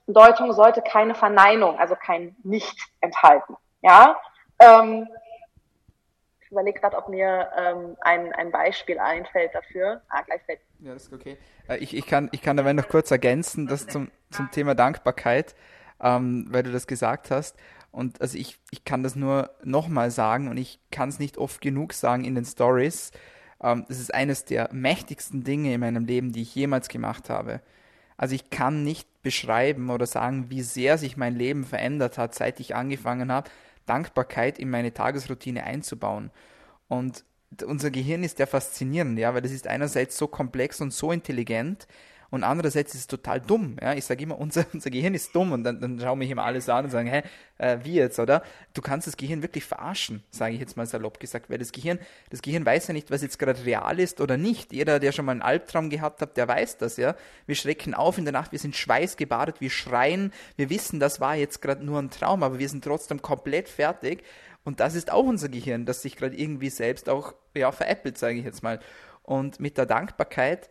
Deutung sollte keine Verneinung, also kein Nicht enthalten. Ja, ähm, ich überlege gerade, ob mir ähm, ein, ein Beispiel einfällt dafür. Ah, gleich fällt. Ja, das ist okay. Äh, ich, ich, kann, ich kann dabei noch kurz ergänzen, das zum, zum Thema Dankbarkeit, ähm, weil du das gesagt hast. Und also ich, ich kann das nur nochmal sagen und ich kann es nicht oft genug sagen in den Stories. Ähm, das ist eines der mächtigsten Dinge in meinem Leben, die ich jemals gemacht habe. Also ich kann nicht beschreiben oder sagen, wie sehr sich mein Leben verändert hat, seit ich angefangen habe, Dankbarkeit in meine Tagesroutine einzubauen. Und unser Gehirn ist ja faszinierend, ja, weil es ist einerseits so komplex und so intelligent, und andererseits ist es total dumm. Ja? Ich sage immer, unser, unser Gehirn ist dumm und dann, dann schauen mich immer alles an und sagen, hä, äh, wie jetzt, oder? Du kannst das Gehirn wirklich verarschen, sage ich jetzt mal salopp gesagt, weil das Gehirn, das Gehirn weiß ja nicht, was jetzt gerade real ist oder nicht. Jeder, der schon mal einen Albtraum gehabt hat, der weiß das, ja. Wir schrecken auf in der Nacht, wir sind schweißgebadet, wir schreien, wir wissen, das war jetzt gerade nur ein Traum, aber wir sind trotzdem komplett fertig. Und das ist auch unser Gehirn, das sich gerade irgendwie selbst auch ja, veräppelt, sage ich jetzt mal. Und mit der Dankbarkeit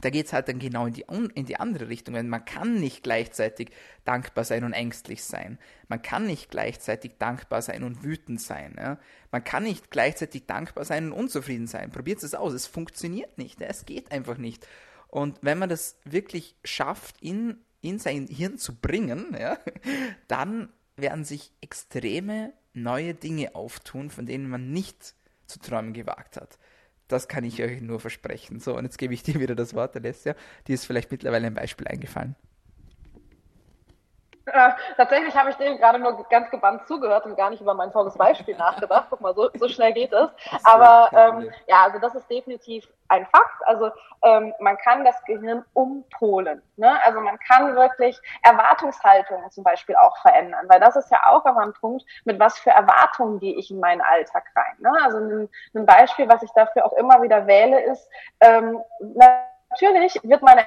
da geht es halt dann genau in die, in die andere Richtung. Weil man kann nicht gleichzeitig dankbar sein und ängstlich sein. Man kann nicht gleichzeitig dankbar sein und wütend sein. Ja? Man kann nicht gleichzeitig dankbar sein und unzufrieden sein. Probiert es aus. Es funktioniert nicht. Ja? Es geht einfach nicht. Und wenn man das wirklich schafft, in, in sein Hirn zu bringen, ja, dann werden sich extreme neue Dinge auftun, von denen man nicht zu träumen gewagt hat. Das kann ich euch nur versprechen. So, und jetzt gebe ich dir wieder das Wort, Alessia. Die ist vielleicht mittlerweile ein Beispiel eingefallen. Äh, tatsächlich habe ich dir gerade nur ganz gebannt zugehört und gar nicht über mein tolles Beispiel nachgedacht. Guck mal, so, so schnell geht es. Aber ähm, ja, also das ist definitiv ein Fakt. Also ähm, man kann das Gehirn umpolen. Ne? Also man kann wirklich Erwartungshaltungen zum Beispiel auch verändern, weil das ist ja auch immer ein Punkt, mit was für Erwartungen gehe ich in meinen Alltag rein. Ne? Also ein, ein Beispiel, was ich dafür auch immer wieder wähle, ist, ähm, natürlich wird meine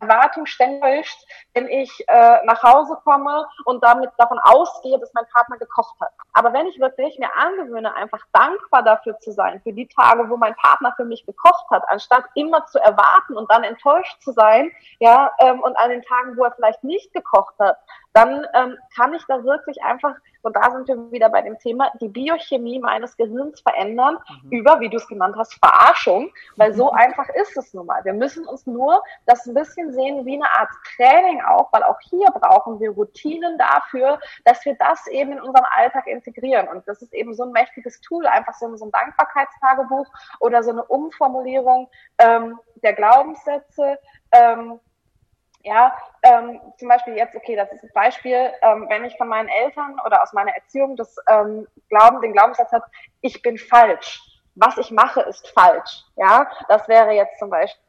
Erwartung ständig, wenn ich äh, nach Hause komme und damit davon ausgehe, dass mein Partner gekocht hat. Aber wenn ich wirklich mir angewöhne, einfach dankbar dafür zu sein, für die Tage, wo mein Partner für mich gekocht hat, anstatt immer zu erwarten und dann enttäuscht zu sein, ja, ähm, und an den Tagen, wo er vielleicht nicht gekocht hat, dann ähm, kann ich da wirklich einfach, und da sind wir wieder bei dem Thema, die Biochemie meines Gehirns verändern mhm. über, wie du es genannt hast, Verarschung, weil so mhm. einfach ist es nun mal. Wir müssen uns nur das ein bisschen sehen wie eine Art Training auch, weil auch hier brauchen wir Routinen dafür, dass wir das eben in unseren Alltag integrieren. Und das ist eben so ein mächtiges Tool, einfach so, so ein Dankbarkeitstagebuch oder so eine Umformulierung ähm, der Glaubenssätze. Ähm, ja, ähm, zum Beispiel jetzt, okay, das ist ein Beispiel, ähm, wenn ich von meinen Eltern oder aus meiner Erziehung das ähm, Glauben, den Glaubenssatz habe, ich bin falsch. Was ich mache, ist falsch. Ja, das wäre jetzt zum Beispiel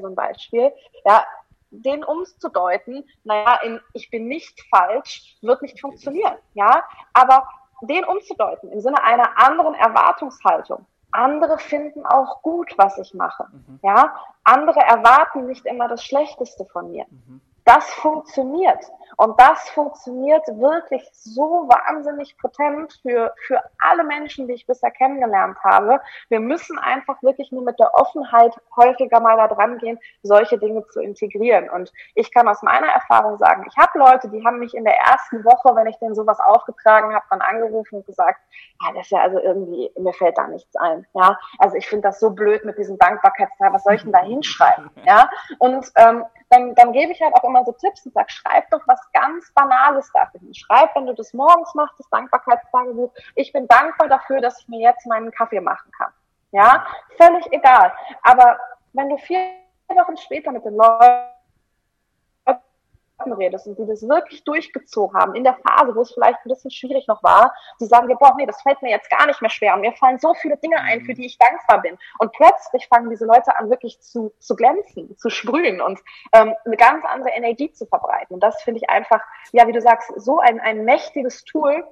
so ein Beispiel. Ja, den umzudeuten, naja, in ich bin nicht falsch, wird nicht funktionieren. Ja, aber den umzudeuten im Sinne einer anderen Erwartungshaltung. Andere finden auch gut, was ich mache. Mhm. Ja, andere erwarten nicht immer das Schlechteste von mir. Mhm. Das funktioniert. Und das funktioniert wirklich so wahnsinnig potent für, für alle Menschen, die ich bisher kennengelernt habe. Wir müssen einfach wirklich nur mit der Offenheit häufiger mal da dran gehen, solche Dinge zu integrieren. Und ich kann aus meiner Erfahrung sagen, ich habe Leute, die haben mich in der ersten Woche, wenn ich denen sowas aufgetragen habe, dann angerufen und gesagt, ja, das ist ja also irgendwie, mir fällt da nichts ein. Ja, also ich finde das so blöd mit diesem Dankbarkeitsteil, was soll ich denn da hinschreiben? Ja, und ähm, dann, dann gebe ich halt auch immer so Tipps und sage, schreib doch was ganz Banales dafür hin. Schreib, wenn du das morgens machst, das Dankbarkeitstagebuch, ich bin dankbar dafür, dass ich mir jetzt meinen Kaffee machen kann. Ja, völlig egal. Aber wenn du vier Wochen später mit den Leuten redest und die das wirklich durchgezogen haben, in der Phase, wo es vielleicht ein bisschen schwierig noch war, die sagen dir, boah, nee, das fällt mir jetzt gar nicht mehr schwer und mir fallen so viele Dinge ein, für die ich dankbar bin. Und plötzlich fangen diese Leute an, wirklich zu, zu glänzen, zu sprühen und ähm, eine ganz andere Energie zu verbreiten. Und das finde ich einfach, ja, wie du sagst, so ein, ein mächtiges Tool,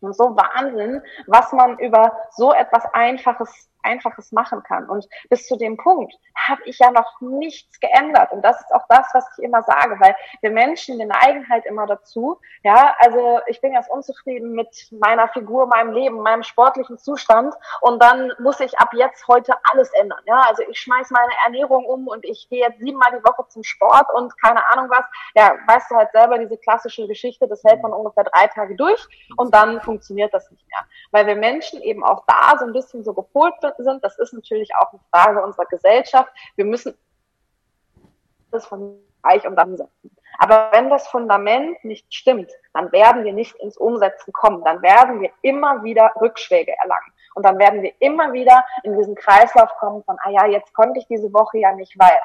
und so Wahnsinn, was man über so etwas Einfaches Einfaches machen kann. Und bis zu dem Punkt habe ich ja noch nichts geändert. Und das ist auch das, was ich immer sage, weil wir Menschen, wir neigen halt immer dazu. Ja, also ich bin jetzt unzufrieden mit meiner Figur, meinem Leben, meinem sportlichen Zustand. Und dann muss ich ab jetzt heute alles ändern. Ja, also ich schmeiß meine Ernährung um und ich gehe jetzt siebenmal die Woche zum Sport und keine Ahnung was. Ja, weißt du halt selber diese klassische Geschichte, das hält man ungefähr drei Tage durch und dann funktioniert das nicht mehr. Weil wir Menschen eben auch da so ein bisschen so gepolt sind. Das ist natürlich auch eine Frage unserer Gesellschaft. Wir müssen das von Reich und dann setzen. Aber wenn das Fundament nicht stimmt, dann werden wir nicht ins Umsetzen kommen. Dann werden wir immer wieder Rückschläge erlangen. Und dann werden wir immer wieder in diesen Kreislauf kommen von, ah ja, jetzt konnte ich diese Woche ja nicht, weil.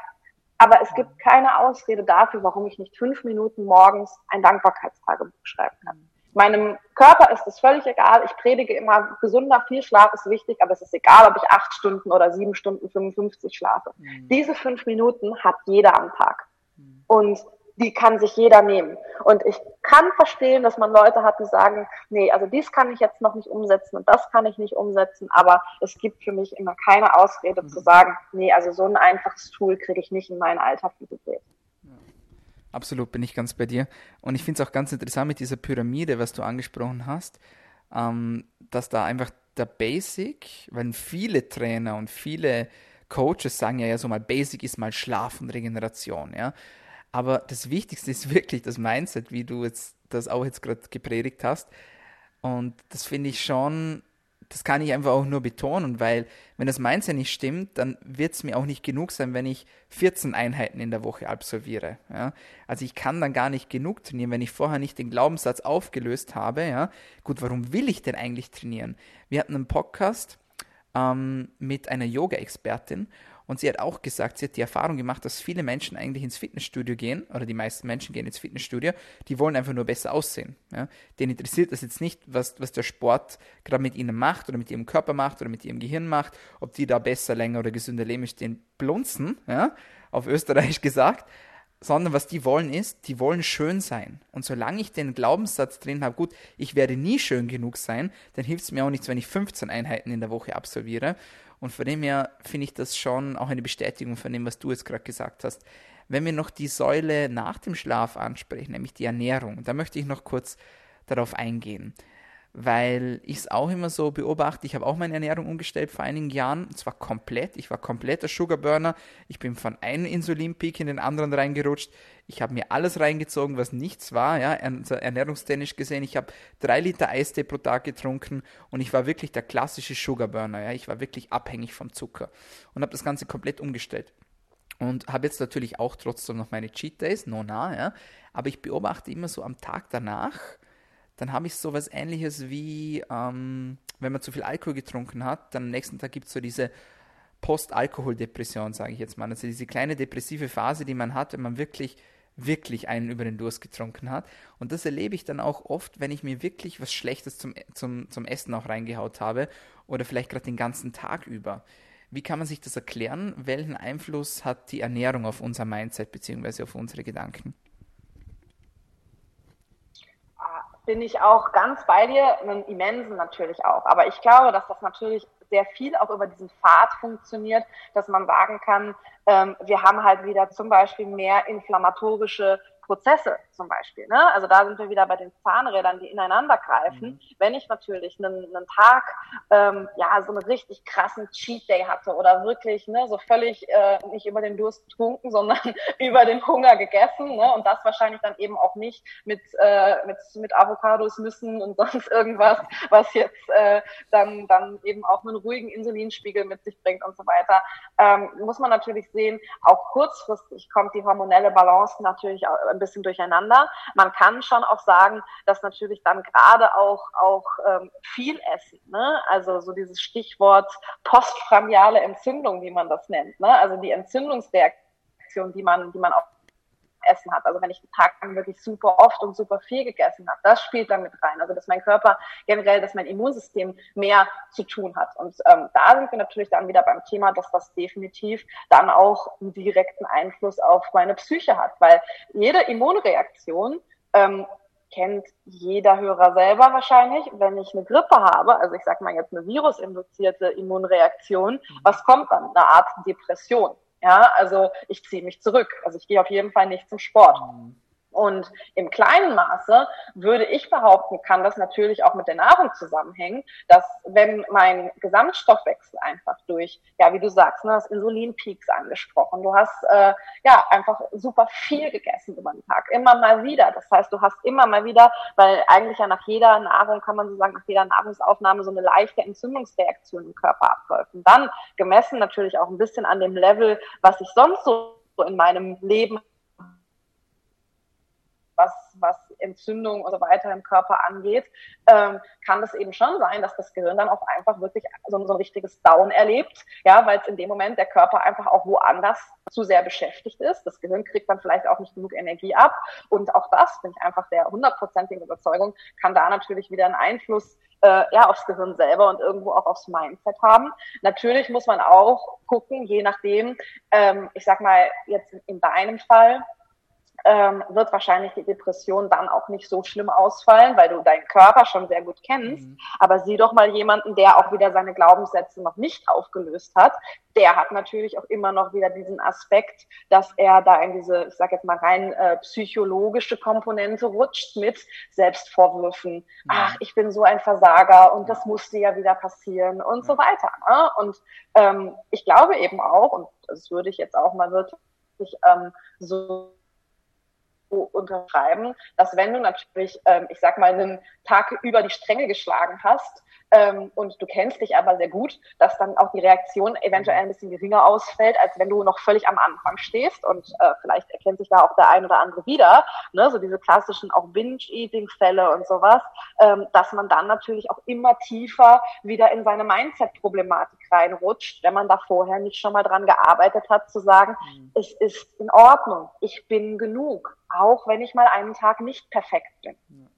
Aber es gibt keine Ausrede dafür, warum ich nicht fünf Minuten morgens ein Dankbarkeitstagebuch schreiben kann. Meinem Körper ist es völlig egal. Ich predige immer, gesunder, viel Schlaf ist wichtig, aber es ist egal, ob ich acht Stunden oder sieben Stunden 55 schlafe. Mhm. Diese fünf Minuten hat jeder am Tag. Mhm. Und die kann sich jeder nehmen. Und ich kann verstehen, dass man Leute hat, die sagen, nee, also dies kann ich jetzt noch nicht umsetzen und das kann ich nicht umsetzen, aber es gibt für mich immer keine Ausrede mhm. zu sagen, nee, also so ein einfaches Tool kriege ich nicht in meinen Alltag integriert. Absolut, bin ich ganz bei dir. Und ich finde es auch ganz interessant mit dieser Pyramide, was du angesprochen hast, ähm, dass da einfach der Basic, wenn viele Trainer und viele Coaches sagen ja, ja so mal, Basic ist mal Schlaf und Regeneration, ja. Aber das Wichtigste ist wirklich das Mindset, wie du jetzt das auch jetzt gerade gepredigt hast. Und das finde ich schon das kann ich einfach auch nur betonen, weil wenn das Mindset nicht stimmt, dann wird es mir auch nicht genug sein, wenn ich 14 Einheiten in der Woche absolviere. Ja? Also ich kann dann gar nicht genug trainieren, wenn ich vorher nicht den Glaubenssatz aufgelöst habe. Ja? Gut, warum will ich denn eigentlich trainieren? Wir hatten einen Podcast ähm, mit einer Yoga-Expertin und sie hat auch gesagt, sie hat die Erfahrung gemacht, dass viele Menschen eigentlich ins Fitnessstudio gehen, oder die meisten Menschen gehen ins Fitnessstudio, die wollen einfach nur besser aussehen. Ja? Denen interessiert das jetzt nicht, was, was der Sport gerade mit ihnen macht oder mit ihrem Körper macht oder mit ihrem Gehirn macht, ob die da besser, länger oder gesünder leben, stehen blunzen, ja? auf Österreichisch gesagt, sondern was die wollen ist, die wollen schön sein. Und solange ich den Glaubenssatz drin habe, gut, ich werde nie schön genug sein, dann hilft es mir auch nichts, wenn ich 15 Einheiten in der Woche absolviere. Und von dem her finde ich das schon auch eine Bestätigung von dem, was du jetzt gerade gesagt hast. Wenn wir noch die Säule nach dem Schlaf ansprechen, nämlich die Ernährung, da möchte ich noch kurz darauf eingehen weil ich es auch immer so beobachte. Ich habe auch meine Ernährung umgestellt vor einigen Jahren, und zwar komplett. Ich war kompletter Sugarburner. Ich bin von einem Insulinpeak in den anderen reingerutscht. Ich habe mir alles reingezogen, was nichts war, ja, ernährungstechnisch gesehen. Ich habe drei Liter Eistee pro Tag getrunken und ich war wirklich der klassische Sugarburner. Ja. Ich war wirklich abhängig vom Zucker und habe das Ganze komplett umgestellt. Und habe jetzt natürlich auch trotzdem noch meine Cheat Days, no na, ja. Aber ich beobachte immer so am Tag danach, dann habe ich so was ähnliches wie, ähm, wenn man zu viel Alkohol getrunken hat, dann am nächsten Tag gibt es so diese Post-Alkohol-Depression, sage ich jetzt mal. Also diese kleine depressive Phase, die man hat, wenn man wirklich, wirklich einen über den Durst getrunken hat. Und das erlebe ich dann auch oft, wenn ich mir wirklich was Schlechtes zum, zum, zum Essen auch reingehaut habe oder vielleicht gerade den ganzen Tag über. Wie kann man sich das erklären? Welchen Einfluss hat die Ernährung auf unser Mindset bzw. auf unsere Gedanken? Bin ich auch ganz bei dir, einen immensen natürlich auch. Aber ich glaube, dass das natürlich sehr viel auch über diesen Pfad funktioniert, dass man sagen kann, ähm, wir haben halt wieder zum Beispiel mehr inflammatorische Prozesse zum Beispiel. Ne? Also da sind wir wieder bei den Zahnrädern, die ineinander greifen. Mhm. Wenn ich natürlich einen, einen Tag, ähm, ja, so einen richtig krassen Cheat Day hatte oder wirklich ne, so völlig äh, nicht über den Durst getrunken, sondern über den Hunger gegessen ne? und das wahrscheinlich dann eben auch nicht mit, äh, mit, mit Avocados, Nüssen und sonst irgendwas, was jetzt äh, dann, dann eben auch einen ruhigen Insulinspiegel mit sich bringt und so weiter, ähm, muss man natürlich sehen, auch kurzfristig kommt die hormonelle Balance natürlich ein bisschen durcheinander. Man kann schon auch sagen, dass natürlich dann gerade auch, auch ähm, viel Essen, ne? also so dieses Stichwort postprandiale Entzündung, wie man das nennt, ne? also die Entzündungsreaktion, die man, die man auch Essen hat. Also wenn ich einen Tag lang wirklich super oft und super viel gegessen habe, das spielt dann mit rein. Also dass mein Körper generell, dass mein Immunsystem mehr zu tun hat. Und ähm, da sind wir natürlich dann wieder beim Thema, dass das definitiv dann auch einen direkten Einfluss auf meine Psyche hat, weil jede Immunreaktion ähm, kennt jeder Hörer selber wahrscheinlich, wenn ich eine Grippe habe, also ich sage mal jetzt eine virusinduzierte Immunreaktion, was kommt dann? Eine Art Depression. Ja, also ich ziehe mich zurück. Also ich gehe auf jeden Fall nicht zum Sport. Mhm. Und im kleinen Maße würde ich behaupten, kann das natürlich auch mit der Nahrung zusammenhängen, dass wenn mein Gesamtstoffwechsel einfach durch, ja, wie du sagst, ne, das Insulinpeaks angesprochen, du hast äh, ja einfach super viel gegessen über den Tag, immer mal wieder. Das heißt, du hast immer mal wieder, weil eigentlich ja nach jeder Nahrung kann man so sagen, nach jeder Nahrungsaufnahme so eine leichte Entzündungsreaktion im Körper abläuft. Und dann gemessen natürlich auch ein bisschen an dem Level, was ich sonst so in meinem Leben was, was Entzündung und so weiter im Körper angeht, ähm, kann das eben schon sein, dass das Gehirn dann auch einfach wirklich so, so ein richtiges Down erlebt, ja, weil es in dem Moment der Körper einfach auch woanders zu sehr beschäftigt ist. Das Gehirn kriegt dann vielleicht auch nicht genug Energie ab und auch das bin ich einfach der hundertprozentigen Überzeugung, kann da natürlich wieder einen Einfluss äh, ja, aufs Gehirn selber und irgendwo auch aufs Mindset haben. Natürlich muss man auch gucken, je nachdem, ähm, ich sag mal jetzt in deinem Fall, ähm, wird wahrscheinlich die Depression dann auch nicht so schlimm ausfallen, weil du deinen Körper schon sehr gut kennst. Mhm. Aber sieh doch mal jemanden, der auch wieder seine Glaubenssätze noch nicht aufgelöst hat. Der hat natürlich auch immer noch wieder diesen Aspekt, dass er da in diese, ich sag jetzt mal rein äh, psychologische Komponente rutscht mit Selbstvorwürfen. Mhm. Ach, ich bin so ein Versager und das musste ja wieder passieren und mhm. so weiter. Ne? Und ähm, ich glaube eben auch, und das würde ich jetzt auch mal wirklich ähm, so unterschreiben, dass wenn du natürlich, ähm, ich sag mal, einen Tag über die Stränge geschlagen hast, ähm, und du kennst dich aber sehr gut, dass dann auch die Reaktion eventuell ein bisschen geringer ausfällt, als wenn du noch völlig am Anfang stehst und äh, vielleicht erkennt sich da auch der ein oder andere wieder, ne, so diese klassischen auch Binge-Eating-Fälle und sowas, ähm, dass man dann natürlich auch immer tiefer wieder in seine Mindset-Problematik reinrutscht, wenn man da vorher nicht schon mal dran gearbeitet hat, zu sagen, mhm. es ist in Ordnung, ich bin genug, auch wenn ich mal einen Tag nicht perfekt bin. Ja.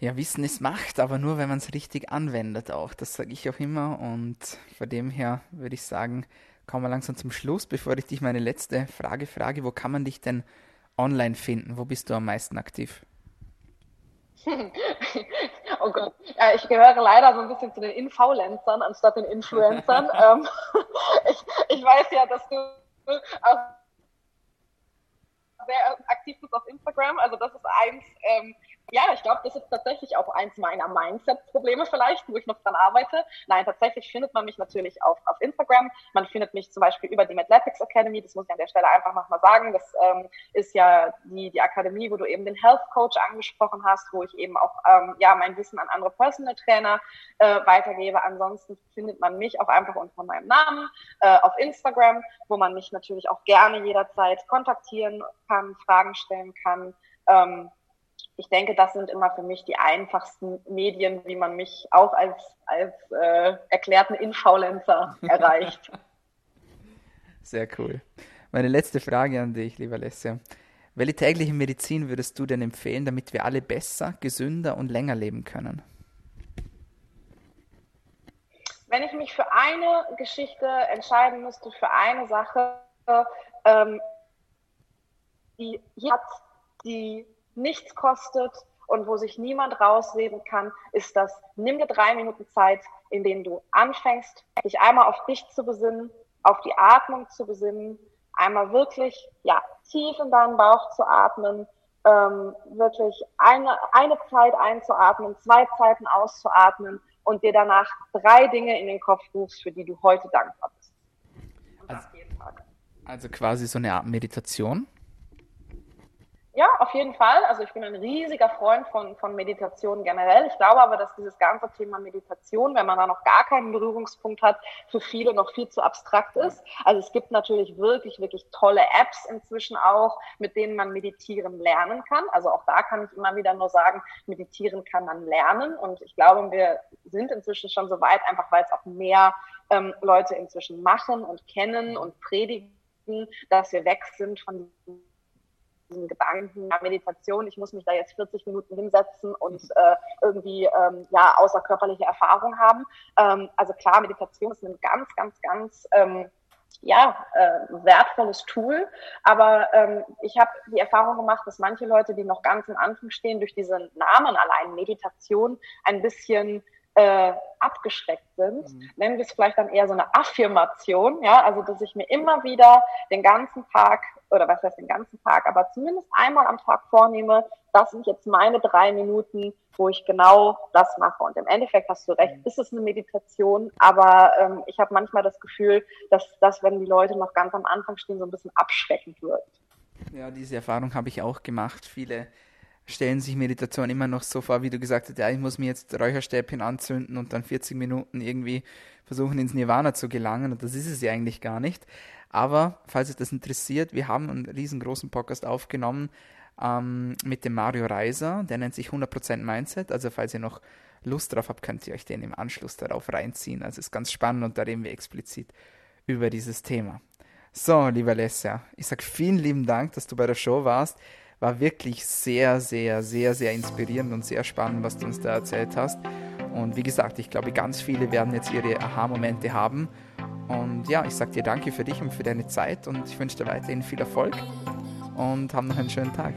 Ja, Wissen ist Macht, aber nur, wenn man es richtig anwendet auch. Das sage ich auch immer. Und von dem her würde ich sagen, kommen wir langsam zum Schluss, bevor ich dich meine letzte Frage frage. Wo kann man dich denn online finden? Wo bist du am meisten aktiv? oh Gott, ja, ich gehöre leider so ein bisschen zu den Influencern anstatt den Influencern. ähm, ich, ich weiß ja, dass du auch sehr aktiv bist auf Instagram. Also das ist eins, ähm, ja, ich glaube, das ist tatsächlich auch eins meiner Mindset-Probleme vielleicht, wo ich noch dran arbeite. Nein, tatsächlich findet man mich natürlich auf, auf Instagram. Man findet mich zum Beispiel über die Athletics Academy. Das muss ich an der Stelle einfach nochmal sagen. Das ähm, ist ja die, die Akademie, wo du eben den Health Coach angesprochen hast, wo ich eben auch ähm, ja mein Wissen an andere Personal Trainer äh, weitergebe. Ansonsten findet man mich auch einfach unter meinem Namen äh, auf Instagram, wo man mich natürlich auch gerne jederzeit kontaktieren kann, Fragen stellen kann. Ähm, ich denke, das sind immer für mich die einfachsten Medien, wie man mich auch als, als äh, erklärten Influencer erreicht. Sehr cool. Meine letzte Frage an dich, lieber Lesja. Welche tägliche Medizin würdest du denn empfehlen, damit wir alle besser, gesünder und länger leben können? Wenn ich mich für eine Geschichte entscheiden müsste, für eine Sache, ähm, die hat die nichts kostet und wo sich niemand rausreden kann, ist das, nimm dir drei Minuten Zeit, in denen du anfängst, dich einmal auf dich zu besinnen, auf die Atmung zu besinnen, einmal wirklich, ja, tief in deinen Bauch zu atmen, ähm, wirklich eine, eine Zeit einzuatmen, zwei Zeiten auszuatmen und dir danach drei Dinge in den Kopf rufst, für die du heute dankbar bist. Also, also quasi so eine Art Meditation? Ja, auf jeden Fall. Also ich bin ein riesiger Freund von, von Meditation generell. Ich glaube aber, dass dieses ganze Thema Meditation, wenn man da noch gar keinen Berührungspunkt hat, für viele noch viel zu abstrakt ist. Also es gibt natürlich wirklich, wirklich tolle Apps inzwischen auch, mit denen man meditieren lernen kann. Also auch da kann ich immer wieder nur sagen, meditieren kann man lernen. Und ich glaube, wir sind inzwischen schon so weit, einfach weil es auch mehr ähm, Leute inzwischen machen und kennen und predigen, dass wir weg sind von diesen Gedanken, ja, Meditation, ich muss mich da jetzt 40 Minuten hinsetzen und äh, irgendwie ähm, ja außerkörperliche Erfahrung haben. Ähm, also klar, Meditation ist ein ganz, ganz, ganz ähm, ja, äh, wertvolles Tool. Aber ähm, ich habe die Erfahrung gemacht, dass manche Leute, die noch ganz am Anfang stehen, durch diesen Namen allein Meditation ein bisschen äh, abgeschreckt sind, mhm. nennen wir es vielleicht dann eher so eine Affirmation, ja, also dass ich mir immer wieder den ganzen Tag oder was heißt den ganzen Tag, aber zumindest einmal am Tag vornehme, das sind jetzt meine drei Minuten, wo ich genau das mache. Und im Endeffekt hast du recht, ist es eine Meditation, aber ähm, ich habe manchmal das Gefühl, dass das, wenn die Leute noch ganz am Anfang stehen, so ein bisschen abschreckend wird. Ja, diese Erfahrung habe ich auch gemacht. Viele stellen sich Meditation immer noch so vor, wie du gesagt hast, ja, ich muss mir jetzt Räucherstäbchen anzünden und dann 40 Minuten irgendwie versuchen ins Nirvana zu gelangen und das ist es ja eigentlich gar nicht. Aber falls euch das interessiert, wir haben einen riesengroßen Podcast aufgenommen ähm, mit dem Mario Reiser, der nennt sich 100% Mindset, also falls ihr noch Lust drauf habt, könnt ihr euch den im Anschluss darauf reinziehen. Also ist ganz spannend und da reden wir explizit über dieses Thema. So, lieber Lesja, ich sage vielen lieben Dank, dass du bei der Show warst war wirklich sehr, sehr, sehr, sehr inspirierend und sehr spannend, was du uns da erzählt hast. Und wie gesagt, ich glaube, ganz viele werden jetzt ihre Aha-Momente haben. Und ja, ich sage dir danke für dich und für deine Zeit und ich wünsche dir weiterhin viel Erfolg. und haben noch einen schönen Tag.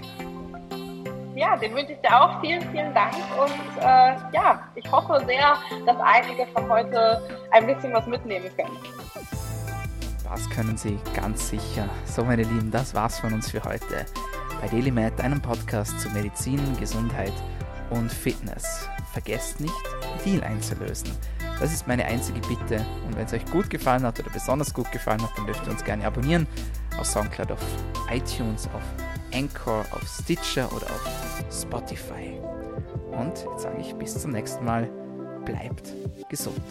Ja, den wünsche ich dir auch. Vielen, vielen Dank. Und äh, ja, ich hoffe sehr, dass einige von heute ein bisschen was mitnehmen können. Das können Sie ganz sicher. So, meine Lieben, das war's von uns für heute. Bei DailyMed, einem Podcast zu Medizin, Gesundheit und Fitness. Vergesst nicht, Deal einzulösen. Das ist meine einzige Bitte. Und wenn es euch gut gefallen hat oder besonders gut gefallen hat, dann dürft ihr uns gerne abonnieren. Auf Soundcloud, auf iTunes, auf Anchor, auf Stitcher oder auf Spotify. Und jetzt sage ich bis zum nächsten Mal. Bleibt gesund.